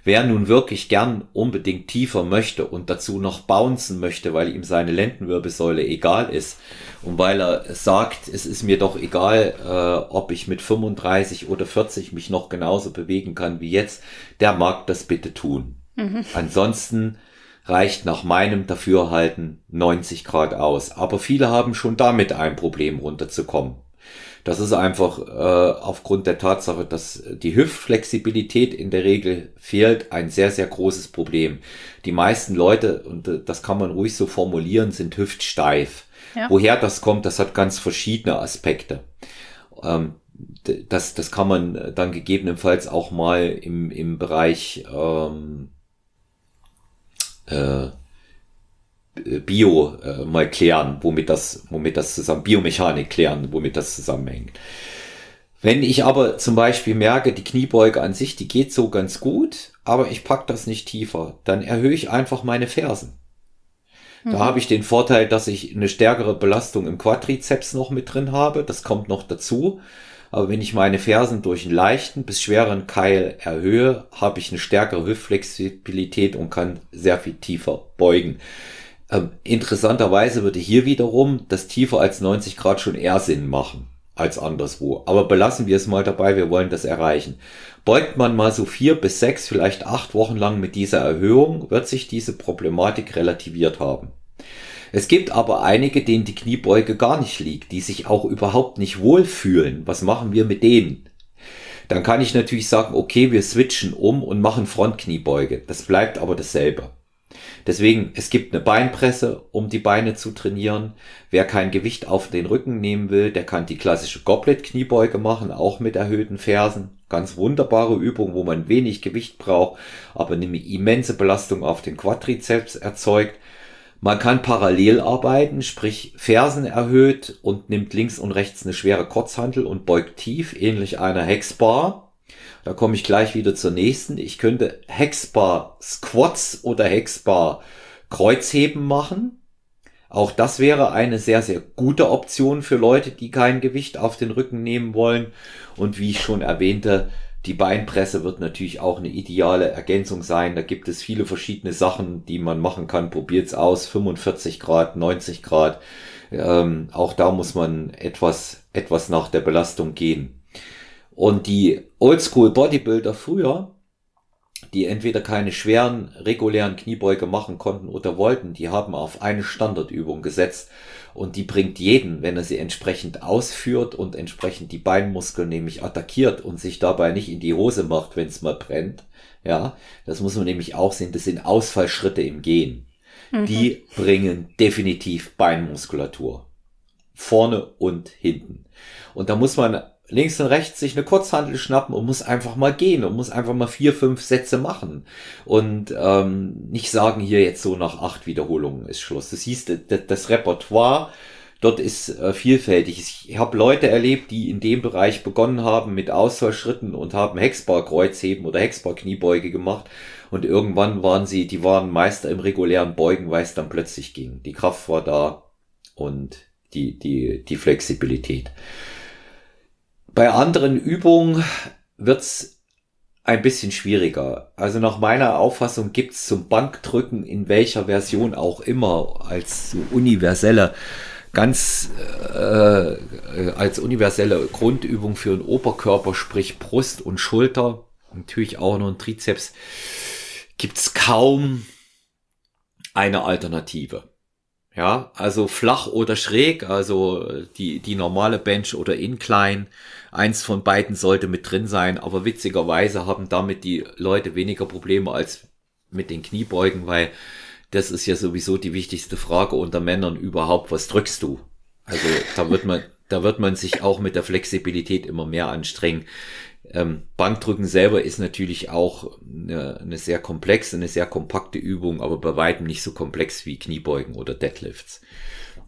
Wer nun wirklich gern unbedingt tiefer möchte und dazu noch bouncen möchte, weil ihm seine Lendenwirbelsäule egal ist und weil er sagt, es ist mir doch egal, äh, ob ich mit 35 oder 40 mich noch genauso bewegen kann wie jetzt, der mag das bitte tun. Mhm. Ansonsten reicht nach meinem Dafürhalten 90 Grad aus. Aber viele haben schon damit ein Problem runterzukommen. Das ist einfach äh, aufgrund der Tatsache, dass die Hüftflexibilität in der Regel fehlt, ein sehr, sehr großes Problem. Die meisten Leute, und äh, das kann man ruhig so formulieren, sind hüftsteif. Ja. Woher das kommt, das hat ganz verschiedene Aspekte. Ähm, das, das kann man dann gegebenenfalls auch mal im, im Bereich ähm, äh, Bio äh, mal klären, womit das, womit das zusammen, Biomechanik klären, womit das zusammenhängt. Wenn ich aber zum Beispiel merke, die Kniebeuge an sich, die geht so ganz gut, aber ich pack das nicht tiefer, dann erhöhe ich einfach meine Fersen. Mhm. Da habe ich den Vorteil, dass ich eine stärkere Belastung im Quadrizeps noch mit drin habe. Das kommt noch dazu. Aber wenn ich meine Fersen durch einen leichten bis schweren Keil erhöhe, habe ich eine stärkere Hüftflexibilität und kann sehr viel tiefer beugen. Ähm, interessanterweise würde hier wiederum das tiefer als 90 Grad schon eher Sinn machen als anderswo. Aber belassen wir es mal dabei, wir wollen das erreichen. Beugt man mal so vier bis sechs, vielleicht acht Wochen lang mit dieser Erhöhung, wird sich diese Problematik relativiert haben. Es gibt aber einige, denen die Kniebeuge gar nicht liegt, die sich auch überhaupt nicht wohlfühlen. Was machen wir mit denen? Dann kann ich natürlich sagen, okay, wir switchen um und machen Frontkniebeuge. Das bleibt aber dasselbe. Deswegen, es gibt eine Beinpresse, um die Beine zu trainieren. Wer kein Gewicht auf den Rücken nehmen will, der kann die klassische Goblet-Kniebeuge machen, auch mit erhöhten Fersen. Ganz wunderbare Übung, wo man wenig Gewicht braucht, aber eine immense Belastung auf den Quadrizeps erzeugt. Man kann parallel arbeiten, sprich Fersen erhöht und nimmt links und rechts eine schwere Kurzhantel und beugt tief, ähnlich einer Hexbar. Da komme ich gleich wieder zur nächsten. Ich könnte Hexbar Squats oder Hexbar Kreuzheben machen. Auch das wäre eine sehr, sehr gute Option für Leute, die kein Gewicht auf den Rücken nehmen wollen. Und wie ich schon erwähnte, die Beinpresse wird natürlich auch eine ideale Ergänzung sein. Da gibt es viele verschiedene Sachen, die man machen kann. Probiert's aus. 45 Grad, 90 Grad. Ähm, auch da muss man etwas, etwas nach der Belastung gehen. Und die Oldschool Bodybuilder früher, die entweder keine schweren, regulären Kniebeuge machen konnten oder wollten, die haben auf eine Standardübung gesetzt und die bringt jeden, wenn er sie entsprechend ausführt und entsprechend die Beinmuskeln nämlich attackiert und sich dabei nicht in die Hose macht, wenn es mal brennt. Ja, das muss man nämlich auch sehen, das sind Ausfallschritte im Gehen. Mhm. Die bringen definitiv Beinmuskulatur. Vorne und hinten. Und da muss man links und rechts sich eine Kurzhandel schnappen und muss einfach mal gehen und muss einfach mal vier, fünf Sätze machen und ähm, nicht sagen, hier jetzt so nach acht Wiederholungen ist Schluss. Das hieß, das, Repertoire dort ist äh, vielfältig. Ich habe Leute erlebt, die in dem Bereich begonnen haben mit Ausfallschritten und haben Hexbar-Kreuzheben oder Hexbar-Kniebeuge gemacht und irgendwann waren sie, die waren Meister im regulären Beugen, weil es dann plötzlich ging. Die Kraft war da und die, die, die Flexibilität. Bei anderen Übungen wird's ein bisschen schwieriger. Also nach meiner Auffassung gibt's zum Bankdrücken in welcher Version auch immer als universelle ganz äh, als universelle Grundübung für den Oberkörper, sprich Brust und Schulter, natürlich auch noch ein Trizeps, gibt's kaum eine Alternative. Ja, also flach oder schräg, also die, die normale Bench oder Incline, eins von beiden sollte mit drin sein, aber witzigerweise haben damit die Leute weniger Probleme als mit den Kniebeugen, weil das ist ja sowieso die wichtigste Frage unter Männern überhaupt, was drückst du? Also da wird man, da wird man sich auch mit der Flexibilität immer mehr anstrengen. Ähm, Bankdrücken selber ist natürlich auch eine, eine sehr komplexe, eine sehr kompakte Übung, aber bei weitem nicht so komplex wie Kniebeugen oder Deadlifts.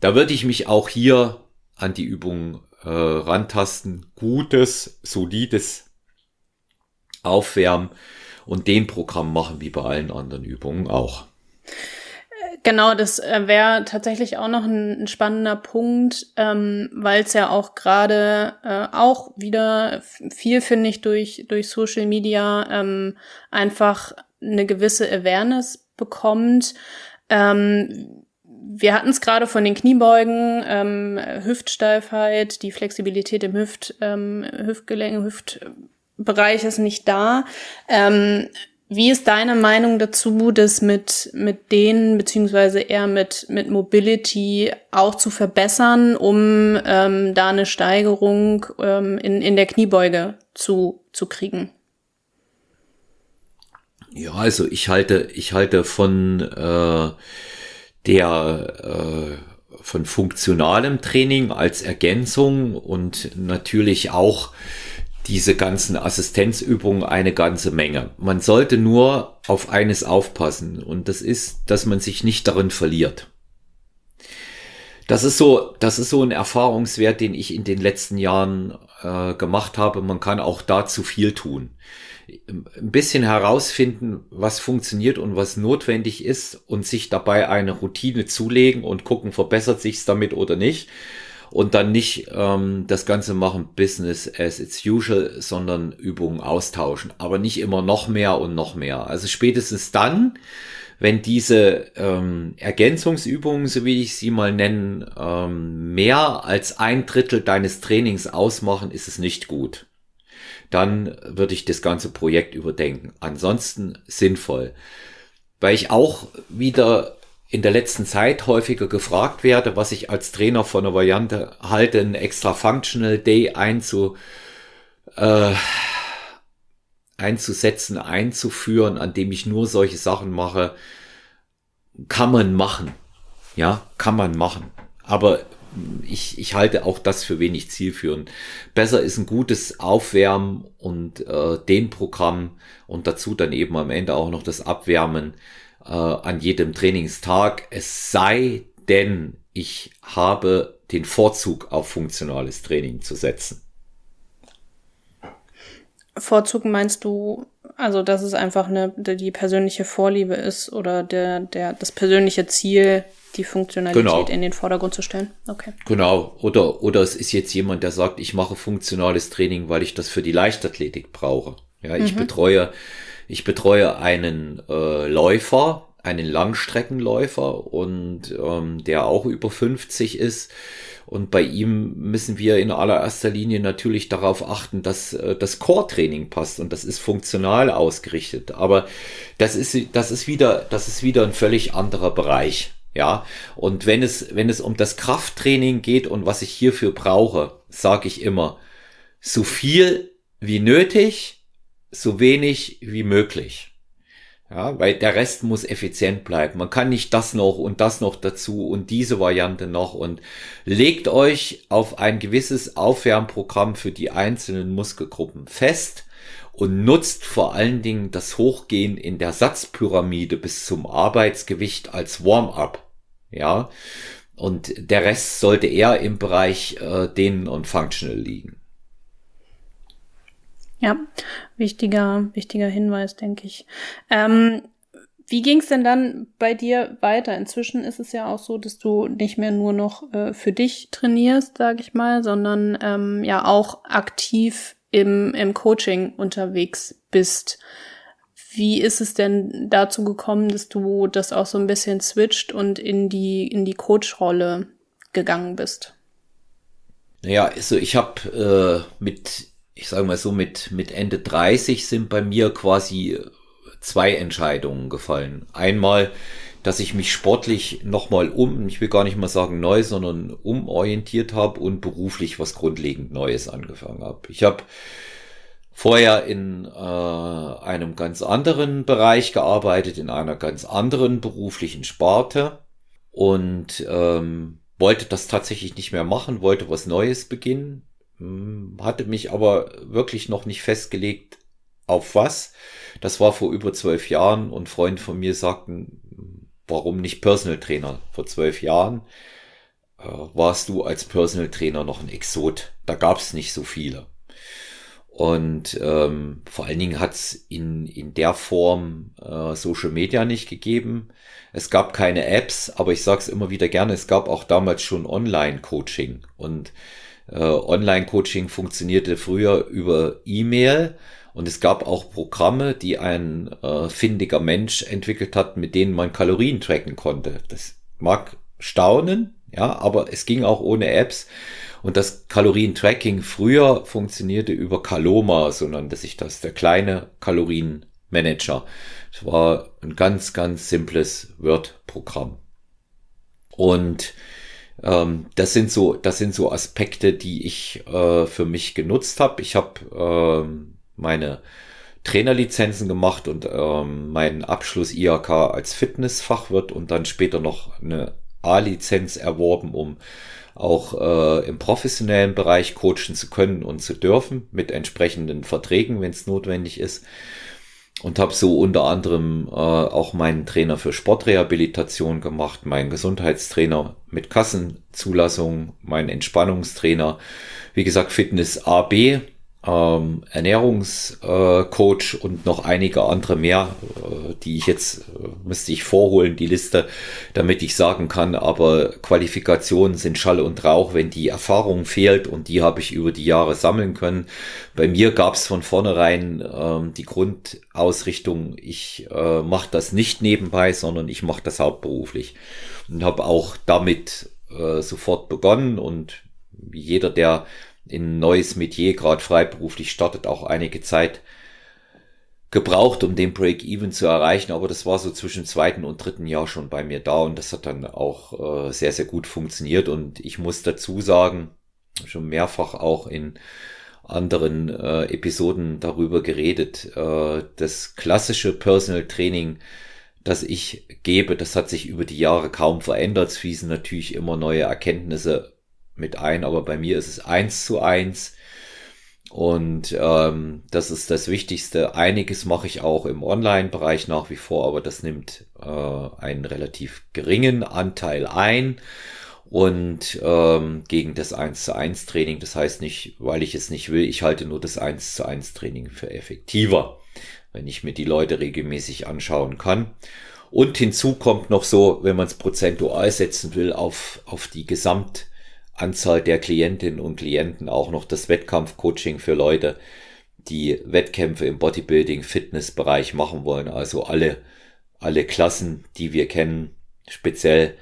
Da würde ich mich auch hier an die Übung äh, rantasten. Gutes, solides Aufwärmen und den Programm machen wie bei allen anderen Übungen auch. Genau, das äh, wäre tatsächlich auch noch ein, spannender Punkt, ähm, weil es ja auch gerade äh, auch wieder viel, finde ich, durch, durch Social Media ähm, einfach eine gewisse Awareness bekommt. Ähm, wir hatten es gerade von den Kniebeugen, ähm, Hüftsteifheit, die Flexibilität im Hüft, ähm, Hüftgelenk, Hüftbereich ist nicht da. Ähm, wie ist deine Meinung dazu, das mit, mit denen, beziehungsweise eher mit, mit Mobility auch zu verbessern, um ähm, da eine Steigerung ähm, in, in der Kniebeuge zu, zu kriegen? Ja, also ich halte, ich halte von äh, der äh, von funktionalem Training als Ergänzung und natürlich auch diese ganzen Assistenzübungen eine ganze Menge. Man sollte nur auf eines aufpassen und das ist, dass man sich nicht darin verliert. Das ist so, das ist so ein Erfahrungswert, den ich in den letzten Jahren äh, gemacht habe. Man kann auch da zu viel tun. Ein bisschen herausfinden, was funktioniert und was notwendig ist und sich dabei eine Routine zulegen und gucken, verbessert sich's damit oder nicht und dann nicht ähm, das Ganze machen Business as it's usual, sondern Übungen austauschen, aber nicht immer noch mehr und noch mehr. Also spätestens dann, wenn diese ähm, Ergänzungsübungen, so wie ich sie mal nennen, ähm, mehr als ein Drittel deines Trainings ausmachen, ist es nicht gut. Dann würde ich das ganze Projekt überdenken. Ansonsten sinnvoll. Weil ich auch wieder in der letzten Zeit häufiger gefragt werde, was ich als Trainer von einer Variante halte, einen extra Functional Day einzu, äh, einzusetzen, einzuführen, an dem ich nur solche Sachen mache, kann man machen. Ja, kann man machen. Aber ich, ich halte auch das für wenig zielführend. Besser ist ein gutes Aufwärmen und äh, den Programm und dazu dann eben am Ende auch noch das Abwärmen äh, an jedem Trainingstag. Es sei denn, ich habe den Vorzug auf funktionales Training zu setzen. Vorzug meinst du, also dass es einfach eine die persönliche Vorliebe ist oder der der das persönliche Ziel, die Funktionalität genau. in den Vordergrund zu stellen. Okay. Genau. Oder oder es ist jetzt jemand, der sagt, ich mache funktionales Training, weil ich das für die Leichtathletik brauche. Ja, ich mhm. betreue ich betreue einen äh, Läufer, einen Langstreckenläufer und ähm, der auch über 50 ist. Und bei ihm müssen wir in allererster Linie natürlich darauf achten, dass äh, das Core-Training passt und das ist funktional ausgerichtet. Aber das ist, das ist wieder, das ist wieder ein völlig anderer Bereich. Ja, und wenn es, wenn es um das Krafttraining geht und was ich hierfür brauche, sage ich immer, so viel wie nötig, so wenig wie möglich. Ja, weil der Rest muss effizient bleiben. Man kann nicht das noch und das noch dazu und diese Variante noch und legt euch auf ein gewisses Aufwärmprogramm für die einzelnen Muskelgruppen fest und nutzt vor allen Dingen das Hochgehen in der Satzpyramide bis zum Arbeitsgewicht als Warm-up. Ja, und der Rest sollte eher im Bereich äh, Dehnen und Functional liegen. Ja, wichtiger, wichtiger Hinweis, denke ich. Ähm, wie ging es denn dann bei dir weiter? Inzwischen ist es ja auch so, dass du nicht mehr nur noch äh, für dich trainierst, sage ich mal, sondern ähm, ja auch aktiv im, im Coaching unterwegs bist. Wie ist es denn dazu gekommen, dass du das auch so ein bisschen switcht und in die in die Coach-Rolle gegangen bist? Naja, also ich habe äh, mit ich sage mal so, mit, mit Ende 30 sind bei mir quasi zwei Entscheidungen gefallen. Einmal, dass ich mich sportlich nochmal um, ich will gar nicht mal sagen neu, sondern umorientiert habe und beruflich was grundlegend Neues angefangen habe. Ich habe vorher in äh, einem ganz anderen Bereich gearbeitet, in einer ganz anderen beruflichen Sparte und ähm, wollte das tatsächlich nicht mehr machen, wollte was Neues beginnen hatte mich aber wirklich noch nicht festgelegt, auf was. Das war vor über zwölf Jahren und Freunde von mir sagten, warum nicht Personal Trainer? Vor zwölf Jahren äh, warst du als Personal Trainer noch ein Exot. Da gab es nicht so viele. Und ähm, vor allen Dingen hat es in, in der Form äh, Social Media nicht gegeben. Es gab keine Apps, aber ich sage es immer wieder gerne, es gab auch damals schon Online-Coaching. Und Online-Coaching funktionierte früher über E-Mail. Und es gab auch Programme, die ein äh, findiger Mensch entwickelt hat, mit denen man Kalorien tracken konnte. Das mag staunen, ja, aber es ging auch ohne Apps. Und das Kalorientracking früher funktionierte über Kaloma, so nannte sich das, der kleine Kalorienmanager. Es war ein ganz, ganz simples Word-Programm. Und ähm, das sind so, das sind so Aspekte, die ich äh, für mich genutzt habe. Ich habe ähm, meine Trainerlizenzen gemacht und ähm, meinen Abschluss IHK als Fitnessfachwirt und dann später noch eine A-Lizenz erworben, um auch äh, im professionellen Bereich coachen zu können und zu dürfen, mit entsprechenden Verträgen, wenn es notwendig ist. Und habe so unter anderem äh, auch meinen Trainer für Sportrehabilitation gemacht, meinen Gesundheitstrainer mit Kassenzulassung, meinen Entspannungstrainer, wie gesagt Fitness AB ähm, Ernährungscoach äh, und noch einige andere mehr, äh, die ich jetzt äh, müsste ich vorholen, die Liste, damit ich sagen kann, aber Qualifikationen sind Schall und Rauch, wenn die Erfahrung fehlt und die habe ich über die Jahre sammeln können. Bei mir gab es von vornherein ähm, die Grundausrichtung, ich äh, mache das nicht nebenbei, sondern ich mache das hauptberuflich. Und habe auch damit äh, sofort begonnen. Und jeder, der in ein neues Metier gerade freiberuflich startet, auch einige Zeit gebraucht, um den Break-Even zu erreichen, aber das war so zwischen zweiten und dritten Jahr schon bei mir da und das hat dann auch äh, sehr, sehr gut funktioniert und ich muss dazu sagen, schon mehrfach auch in anderen äh, Episoden darüber geredet, äh, das klassische Personal Training, das ich gebe, das hat sich über die Jahre kaum verändert. Es fließen natürlich immer neue Erkenntnisse mit ein, aber bei mir ist es eins zu eins. Und ähm, das ist das Wichtigste. Einiges mache ich auch im Online-Bereich nach wie vor, aber das nimmt äh, einen relativ geringen Anteil ein. Und ähm, gegen das 1 zu 1 Training, das heißt nicht, weil ich es nicht will, ich halte nur das 1 zu 1 Training für effektiver, wenn ich mir die Leute regelmäßig anschauen kann. Und hinzu kommt noch so, wenn man es prozentual setzen will, auf, auf die Gesamt- Anzahl der Klientinnen und Klienten auch noch das Wettkampfcoaching für Leute, die Wettkämpfe im Bodybuilding, Fitnessbereich machen wollen. Also alle, alle Klassen, die wir kennen. Speziell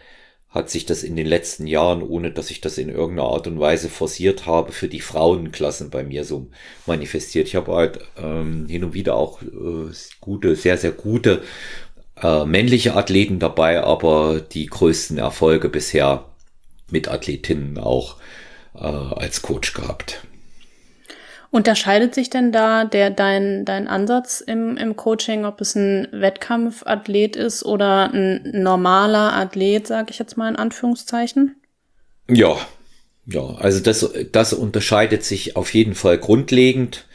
hat sich das in den letzten Jahren, ohne dass ich das in irgendeiner Art und Weise forciert habe, für die Frauenklassen bei mir so manifestiert. Ich habe halt ähm, hin und wieder auch äh, gute, sehr, sehr gute äh, männliche Athleten dabei, aber die größten Erfolge bisher mit Athletinnen auch äh, als Coach gehabt. Unterscheidet sich denn da der dein dein Ansatz im im Coaching, ob es ein Wettkampfathlet ist oder ein normaler Athlet, sage ich jetzt mal in Anführungszeichen? Ja, ja, also das das unterscheidet sich auf jeden Fall grundlegend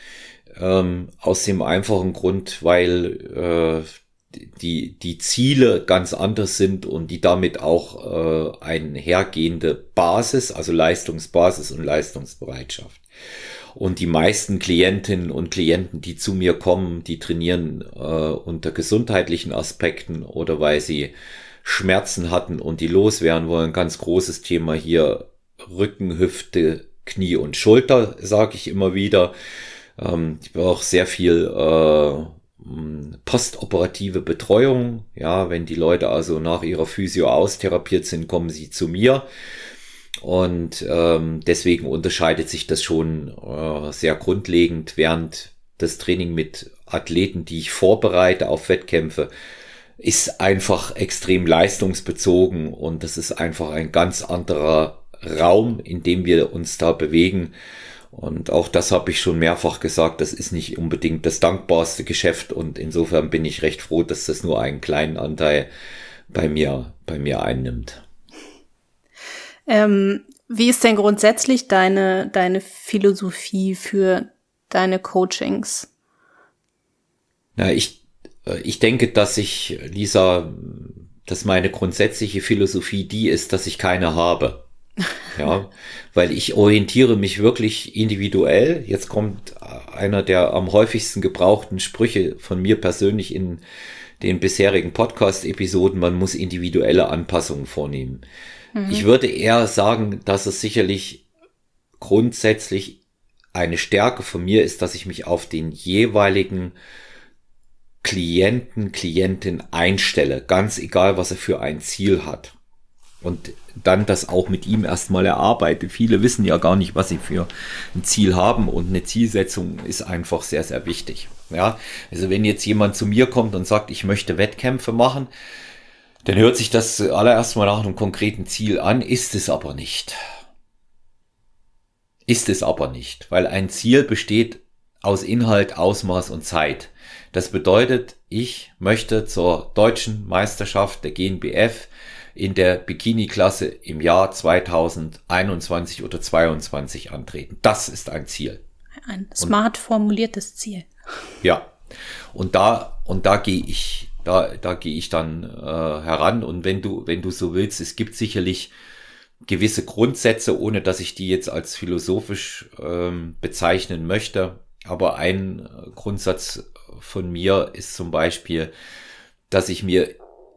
ähm, aus dem einfachen Grund, weil äh, die, die Ziele ganz anders sind und die damit auch äh, einhergehende Basis, also Leistungsbasis und Leistungsbereitschaft. Und die meisten Klientinnen und Klienten, die zu mir kommen, die trainieren äh, unter gesundheitlichen Aspekten oder weil sie Schmerzen hatten und die loswerden wollen. Ganz großes Thema hier Rücken, Hüfte, Knie und Schulter, sage ich immer wieder. Ähm, ich brauche sehr viel äh, postoperative Betreuung. Ja, wenn die Leute also nach ihrer Physio austherapiert sind, kommen sie zu mir. Und ähm, deswegen unterscheidet sich das schon äh, sehr grundlegend, während das Training mit Athleten, die ich vorbereite auf Wettkämpfe, ist einfach extrem leistungsbezogen und das ist einfach ein ganz anderer Raum, in dem wir uns da bewegen. Und auch das habe ich schon mehrfach gesagt, das ist nicht unbedingt das dankbarste Geschäft und insofern bin ich recht froh, dass das nur einen kleinen Anteil bei mir, bei mir einnimmt. Ähm, Wie ist denn grundsätzlich deine, deine Philosophie für deine Coachings? Na, ich, äh, ich denke, dass ich, Lisa, dass meine grundsätzliche Philosophie die ist, dass ich keine habe. Ja, weil ich orientiere mich wirklich individuell. Jetzt kommt einer der am häufigsten gebrauchten Sprüche von mir persönlich in den bisherigen Podcast-Episoden. Man muss individuelle Anpassungen vornehmen. Mhm. Ich würde eher sagen, dass es sicherlich grundsätzlich eine Stärke von mir ist, dass ich mich auf den jeweiligen Klienten, Klientin einstelle, ganz egal, was er für ein Ziel hat. Und dann das auch mit ihm erstmal erarbeite. Viele wissen ja gar nicht, was sie für ein Ziel haben und eine Zielsetzung ist einfach sehr, sehr wichtig. Ja, also wenn jetzt jemand zu mir kommt und sagt, ich möchte Wettkämpfe machen, dann hört sich das allererst mal nach einem konkreten Ziel an, ist es aber nicht. Ist es aber nicht, weil ein Ziel besteht aus Inhalt, Ausmaß und Zeit. Das bedeutet, ich möchte zur deutschen Meisterschaft der GNBF in der Bikini-Klasse im Jahr 2021 oder 2022 antreten. Das ist ein Ziel. Ein smart und, formuliertes Ziel. Ja. Und da, und da gehe ich, da, da gehe ich dann äh, heran. Und wenn du, wenn du so willst, es gibt sicherlich gewisse Grundsätze, ohne dass ich die jetzt als philosophisch ähm, bezeichnen möchte. Aber ein Grundsatz von mir ist zum Beispiel, dass ich mir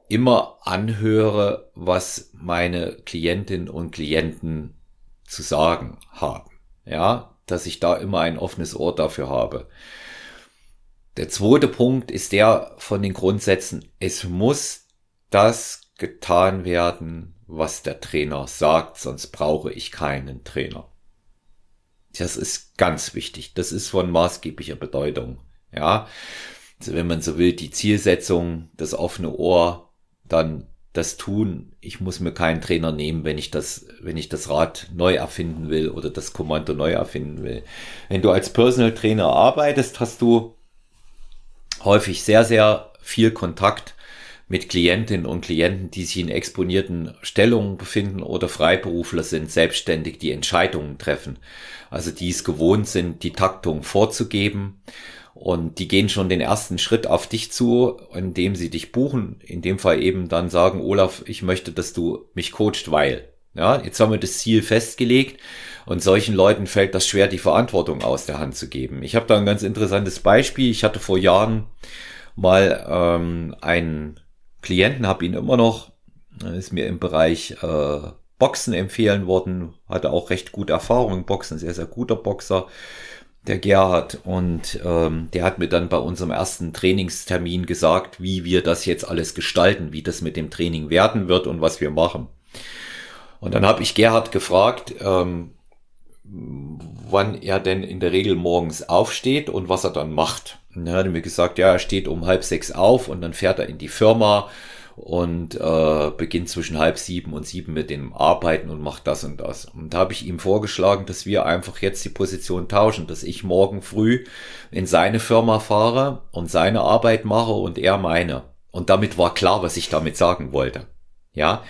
immer anhöre, was meine Klientinnen und Klienten zu sagen haben. Ja, dass ich da immer ein offenes Ohr dafür habe. Der zweite Punkt ist der von den Grundsätzen. Es muss das getan werden, was der Trainer sagt, sonst brauche ich keinen Trainer. Das ist ganz wichtig. Das ist von maßgeblicher Bedeutung. Ja, also wenn man so will, die Zielsetzung, das offene Ohr, dann das tun. Ich muss mir keinen Trainer nehmen, wenn ich das, wenn ich das Rad neu erfinden will oder das Kommando neu erfinden will. Wenn du als Personal Trainer arbeitest, hast du häufig sehr, sehr viel Kontakt mit Klientinnen und Klienten, die sich in exponierten Stellungen befinden oder Freiberufler sind, selbstständig die Entscheidungen treffen. Also die es gewohnt sind, die Taktung vorzugeben und die gehen schon den ersten Schritt auf dich zu, indem sie dich buchen. In dem Fall eben dann sagen, Olaf, ich möchte, dass du mich coacht, weil. Ja, jetzt haben wir das Ziel festgelegt und solchen Leuten fällt das schwer, die Verantwortung aus der Hand zu geben. Ich habe da ein ganz interessantes Beispiel. Ich hatte vor Jahren mal ähm, einen Klienten, habe ihn immer noch, ist mir im Bereich äh, Boxen empfehlen worden, hatte auch recht gute Erfahrungen. Boxen, sehr, sehr guter Boxer der Gerhard, und ähm, der hat mir dann bei unserem ersten Trainingstermin gesagt, wie wir das jetzt alles gestalten, wie das mit dem Training werden wird und was wir machen. Und dann habe ich Gerhard gefragt, ähm, wann er denn in der Regel morgens aufsteht und was er dann macht. Und er hat mir gesagt, ja, er steht um halb sechs auf und dann fährt er in die Firma und äh, beginnt zwischen halb sieben und sieben mit dem Arbeiten und macht das und das. Und da habe ich ihm vorgeschlagen, dass wir einfach jetzt die Position tauschen, dass ich morgen früh in seine Firma fahre und seine Arbeit mache und er meine. Und damit war klar, was ich damit sagen wollte. Ja,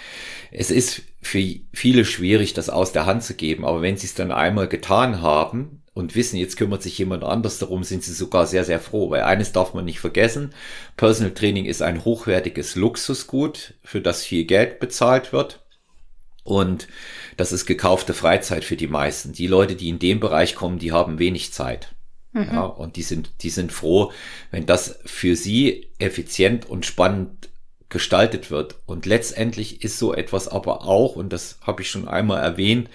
es ist für viele schwierig, das aus der Hand zu geben, aber wenn sie es dann einmal getan haben, und wissen, jetzt kümmert sich jemand anders darum, sind sie sogar sehr, sehr froh. Weil eines darf man nicht vergessen, Personal Training ist ein hochwertiges Luxusgut, für das viel Geld bezahlt wird. Und das ist gekaufte Freizeit für die meisten. Die Leute, die in dem Bereich kommen, die haben wenig Zeit. Mhm. Ja, und die sind, die sind froh, wenn das für sie effizient und spannend gestaltet wird. Und letztendlich ist so etwas aber auch, und das habe ich schon einmal erwähnt,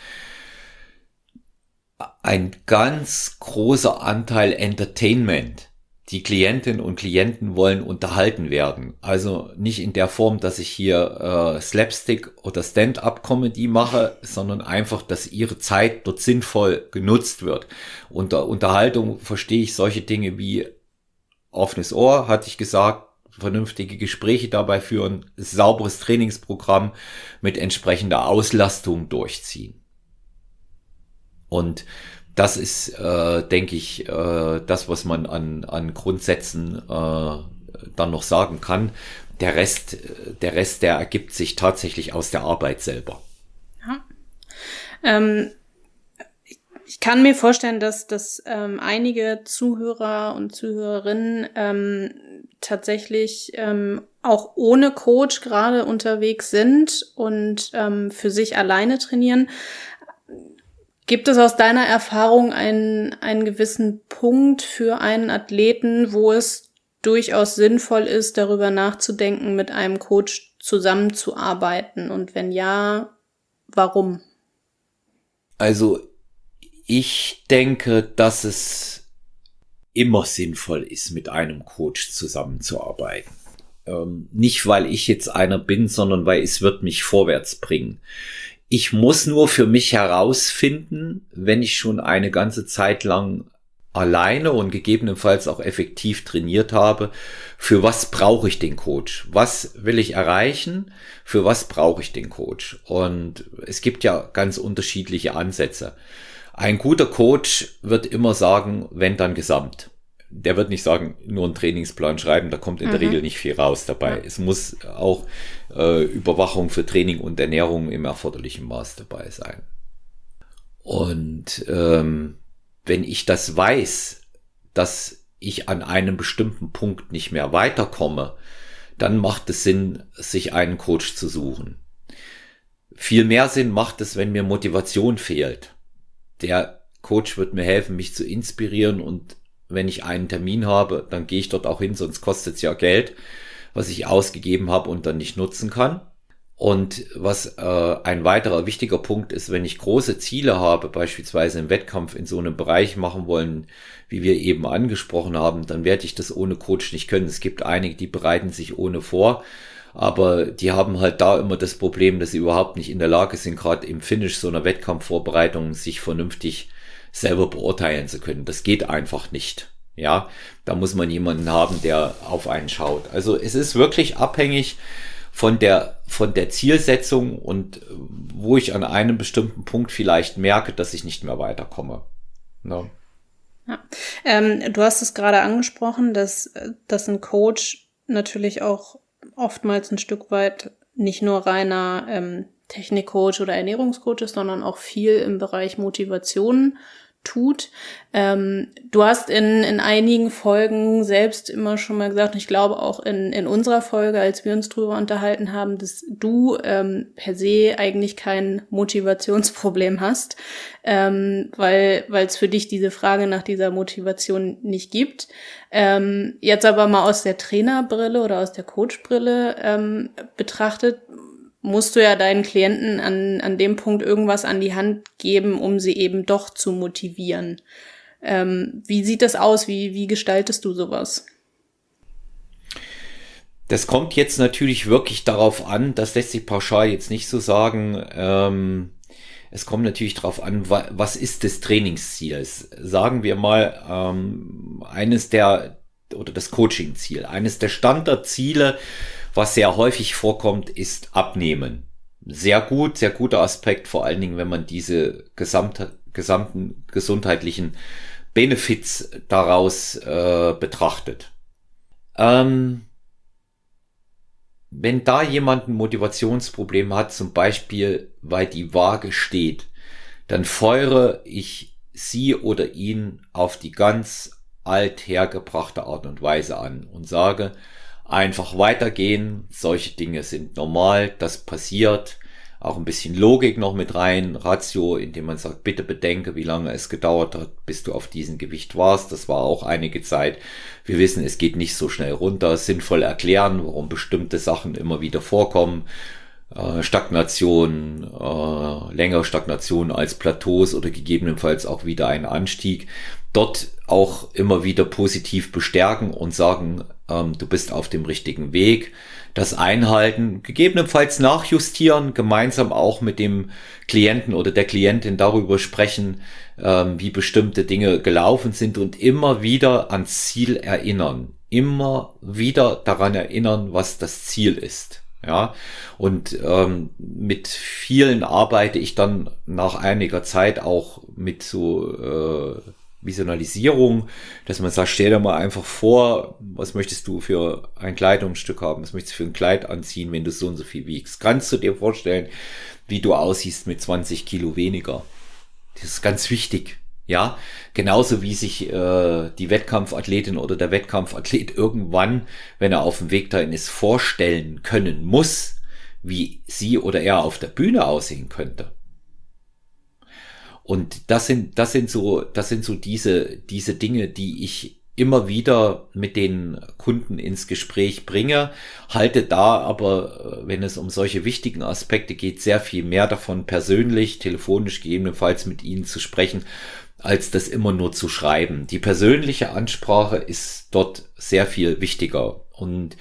ein ganz großer Anteil Entertainment. Die Klientinnen und Klienten wollen unterhalten werden. Also nicht in der Form, dass ich hier äh, Slapstick oder Stand-up-Comedy mache, sondern einfach, dass ihre Zeit dort sinnvoll genutzt wird. Unter Unterhaltung verstehe ich solche Dinge wie offenes Ohr, hatte ich gesagt, vernünftige Gespräche dabei führen, sauberes Trainingsprogramm mit entsprechender Auslastung durchziehen. Und das ist, äh, denke ich, äh, das, was man an, an Grundsätzen äh, dann noch sagen kann. Der Rest, der Rest, der ergibt sich tatsächlich aus der Arbeit selber. Ja. Ähm, ich kann mir vorstellen, dass, dass ähm, einige Zuhörer und Zuhörerinnen ähm, tatsächlich ähm, auch ohne Coach gerade unterwegs sind und ähm, für sich alleine trainieren. Gibt es aus deiner Erfahrung einen, einen gewissen Punkt für einen Athleten, wo es durchaus sinnvoll ist, darüber nachzudenken, mit einem Coach zusammenzuarbeiten? Und wenn ja, warum? Also ich denke, dass es immer sinnvoll ist, mit einem Coach zusammenzuarbeiten. Ähm, nicht, weil ich jetzt einer bin, sondern weil es wird mich vorwärts bringen. Ich muss nur für mich herausfinden, wenn ich schon eine ganze Zeit lang alleine und gegebenenfalls auch effektiv trainiert habe, für was brauche ich den Coach? Was will ich erreichen? Für was brauche ich den Coach? Und es gibt ja ganz unterschiedliche Ansätze. Ein guter Coach wird immer sagen, wenn dann gesamt. Der wird nicht sagen, nur einen Trainingsplan schreiben, da kommt in mhm. der Regel nicht viel raus dabei. Ja. Es muss auch äh, Überwachung für Training und Ernährung im erforderlichen Maß dabei sein. Und ähm, wenn ich das weiß, dass ich an einem bestimmten Punkt nicht mehr weiterkomme, dann macht es Sinn, sich einen Coach zu suchen. Viel mehr Sinn macht es, wenn mir Motivation fehlt der Coach wird mir helfen, mich zu inspirieren und wenn ich einen Termin habe, dann gehe ich dort auch hin, sonst kostet es ja Geld, was ich ausgegeben habe und dann nicht nutzen kann. Und was äh, ein weiterer wichtiger Punkt ist, wenn ich große Ziele habe, beispielsweise im Wettkampf in so einem Bereich machen wollen, wie wir eben angesprochen haben, dann werde ich das ohne Coach nicht können. Es gibt einige, die bereiten sich ohne vor aber die haben halt da immer das Problem, dass sie überhaupt nicht in der Lage sind, gerade im Finish so einer Wettkampfvorbereitung sich vernünftig selber beurteilen zu können. Das geht einfach nicht. Ja, da muss man jemanden haben, der auf einen schaut. Also es ist wirklich abhängig von der, von der Zielsetzung und äh, wo ich an einem bestimmten Punkt vielleicht merke, dass ich nicht mehr weiterkomme. No. Ja. Ähm, du hast es gerade angesprochen, dass, äh, dass ein Coach natürlich auch oftmals ein Stück weit nicht nur reiner ähm, Technikcoach oder Ernährungscoach ist, sondern auch viel im Bereich Motivation tut. Ähm, du hast in, in einigen Folgen selbst immer schon mal gesagt, und ich glaube auch in, in unserer Folge, als wir uns drüber unterhalten haben, dass du ähm, per se eigentlich kein Motivationsproblem hast, ähm, weil es für dich diese Frage nach dieser Motivation nicht gibt. Ähm, jetzt aber mal aus der Trainerbrille oder aus der Coachbrille ähm, betrachtet, musst du ja deinen Klienten an, an dem Punkt irgendwas an die Hand geben, um sie eben doch zu motivieren. Ähm, wie sieht das aus? Wie, wie gestaltest du sowas? Das kommt jetzt natürlich wirklich darauf an, das lässt sich pauschal jetzt nicht so sagen. Ähm, es kommt natürlich darauf an, was ist das Trainingsziel? Sagen wir mal, ähm, eines der, oder das Coaching-Ziel, eines der Standardziele, was sehr häufig vorkommt, ist Abnehmen. Sehr gut, sehr guter Aspekt, vor allen Dingen, wenn man diese gesamte, gesamten gesundheitlichen Benefits daraus äh, betrachtet. Ähm, wenn da jemand ein Motivationsproblem hat, zum Beispiel weil die Waage steht, dann feuere ich sie oder ihn auf die ganz althergebrachte Art und Weise an und sage, einfach weitergehen. Solche Dinge sind normal, das passiert. Auch ein bisschen Logik noch mit rein, Ratio, indem man sagt, bitte bedenke, wie lange es gedauert hat, bis du auf diesem Gewicht warst. Das war auch einige Zeit. Wir wissen, es geht nicht so schnell runter. Sinnvoll erklären, warum bestimmte Sachen immer wieder vorkommen. Äh, Stagnation, äh, längere Stagnation als Plateaus oder gegebenenfalls auch wieder ein Anstieg. Dort auch immer wieder positiv bestärken und sagen, ähm, du bist auf dem richtigen Weg. Das Einhalten, gegebenenfalls nachjustieren, gemeinsam auch mit dem Klienten oder der Klientin darüber sprechen, ähm, wie bestimmte Dinge gelaufen sind und immer wieder ans Ziel erinnern. Immer wieder daran erinnern, was das Ziel ist. Ja, und ähm, mit vielen arbeite ich dann nach einiger Zeit auch mit so äh, Visualisierung, dass man sagt, stell dir mal einfach vor, was möchtest du für ein Kleidungsstück haben, was möchtest du für ein Kleid anziehen, wenn du so und so viel wiegst. Kannst du dir vorstellen, wie du aussiehst mit 20 Kilo weniger? Das ist ganz wichtig. Ja, genauso wie sich äh, die Wettkampfathletin oder der Wettkampfathlet irgendwann, wenn er auf dem Weg dahin ist, vorstellen können muss, wie sie oder er auf der Bühne aussehen könnte. Und das sind, das sind so, das sind so diese, diese Dinge, die ich immer wieder mit den Kunden ins Gespräch bringe, halte da aber, äh, wenn es um solche wichtigen Aspekte geht, sehr viel mehr davon persönlich, telefonisch gegebenenfalls mit ihnen zu sprechen, als das immer nur zu schreiben. Die persönliche Ansprache ist dort sehr viel wichtiger. Und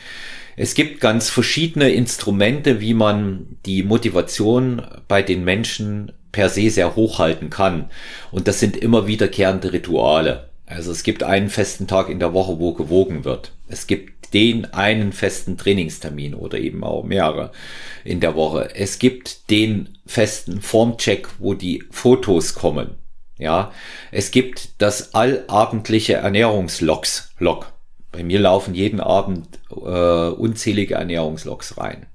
es gibt ganz verschiedene Instrumente, wie man die Motivation bei den Menschen per se sehr hochhalten kann. Und das sind immer wiederkehrende Rituale. Also es gibt einen festen Tag in der Woche, wo gewogen wird. Es gibt den einen festen Trainingstermin oder eben auch mehrere in der Woche. Es gibt den festen Formcheck, wo die Fotos kommen. Ja, es gibt das allabendliche Ernährungslogs, Log. Bei mir laufen jeden Abend äh, unzählige Ernährungslogs rein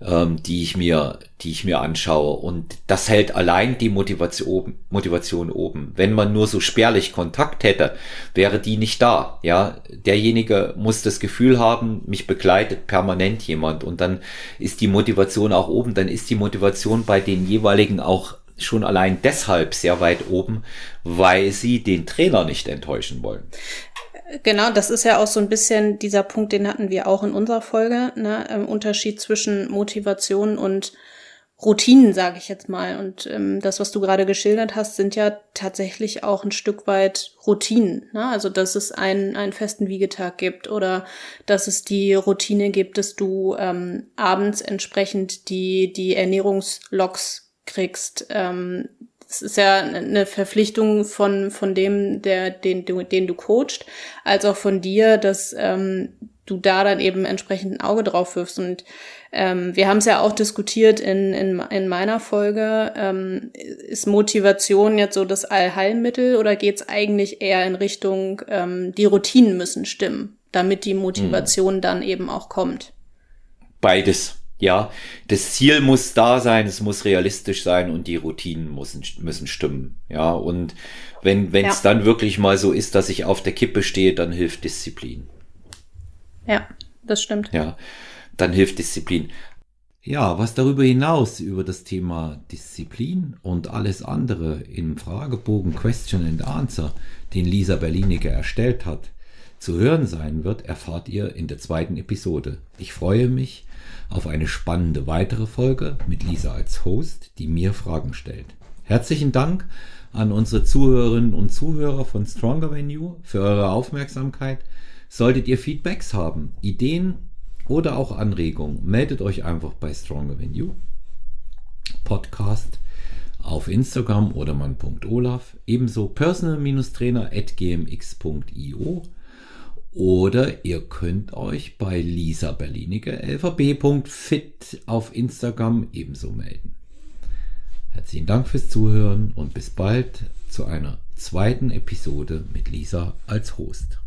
ähm, die ich mir, die ich mir anschaue. Und das hält allein die Motivation, Motivation oben. Wenn man nur so spärlich Kontakt hätte, wäre die nicht da. Ja, derjenige muss das Gefühl haben, mich begleitet permanent jemand und dann ist die Motivation auch oben. Dann ist die Motivation bei den jeweiligen auch schon allein deshalb sehr weit oben, weil sie den Trainer nicht enttäuschen wollen. Genau, das ist ja auch so ein bisschen dieser Punkt, den hatten wir auch in unserer Folge, ne? Im Unterschied zwischen Motivation und Routinen, sage ich jetzt mal. Und ähm, das, was du gerade geschildert hast, sind ja tatsächlich auch ein Stück weit Routinen. Ne? Also, dass es einen, einen festen Wiegetag gibt oder dass es die Routine gibt, dass du ähm, abends entsprechend die, die Ernährungslogs kriegst, ähm, es ist ja eine Verpflichtung von, von dem, der, den, den du coachst, als auch von dir, dass ähm, du da dann eben entsprechend ein Auge drauf wirfst. Und ähm, wir haben es ja auch diskutiert in, in, in meiner Folge. Ähm, ist Motivation jetzt so das Allheilmittel oder geht es eigentlich eher in Richtung, ähm, die Routinen müssen stimmen, damit die Motivation mhm. dann eben auch kommt? Beides. Ja, das Ziel muss da sein, es muss realistisch sein und die Routinen müssen, müssen stimmen. Ja, und wenn wenn es ja. dann wirklich mal so ist, dass ich auf der Kippe stehe, dann hilft Disziplin. Ja, das stimmt. Ja, dann hilft Disziplin. Ja, was darüber hinaus über das Thema Disziplin und alles andere im Fragebogen Question and Answer, den Lisa Berliniger erstellt hat, zu hören sein wird, erfahrt ihr in der zweiten Episode. Ich freue mich, auf eine spannende weitere Folge mit Lisa als Host, die mir Fragen stellt. Herzlichen Dank an unsere Zuhörerinnen und Zuhörer von Stronger Venue für eure Aufmerksamkeit. Solltet ihr Feedbacks haben, Ideen oder auch Anregungen, meldet euch einfach bei Stronger Venue Podcast auf Instagram oder man.olaf, ebenso personal-trainer at gmx.io oder ihr könnt euch bei Lisa Berlinige lvb.fit auf Instagram ebenso melden. Herzlichen Dank fürs Zuhören und bis bald zu einer zweiten Episode mit Lisa als Host.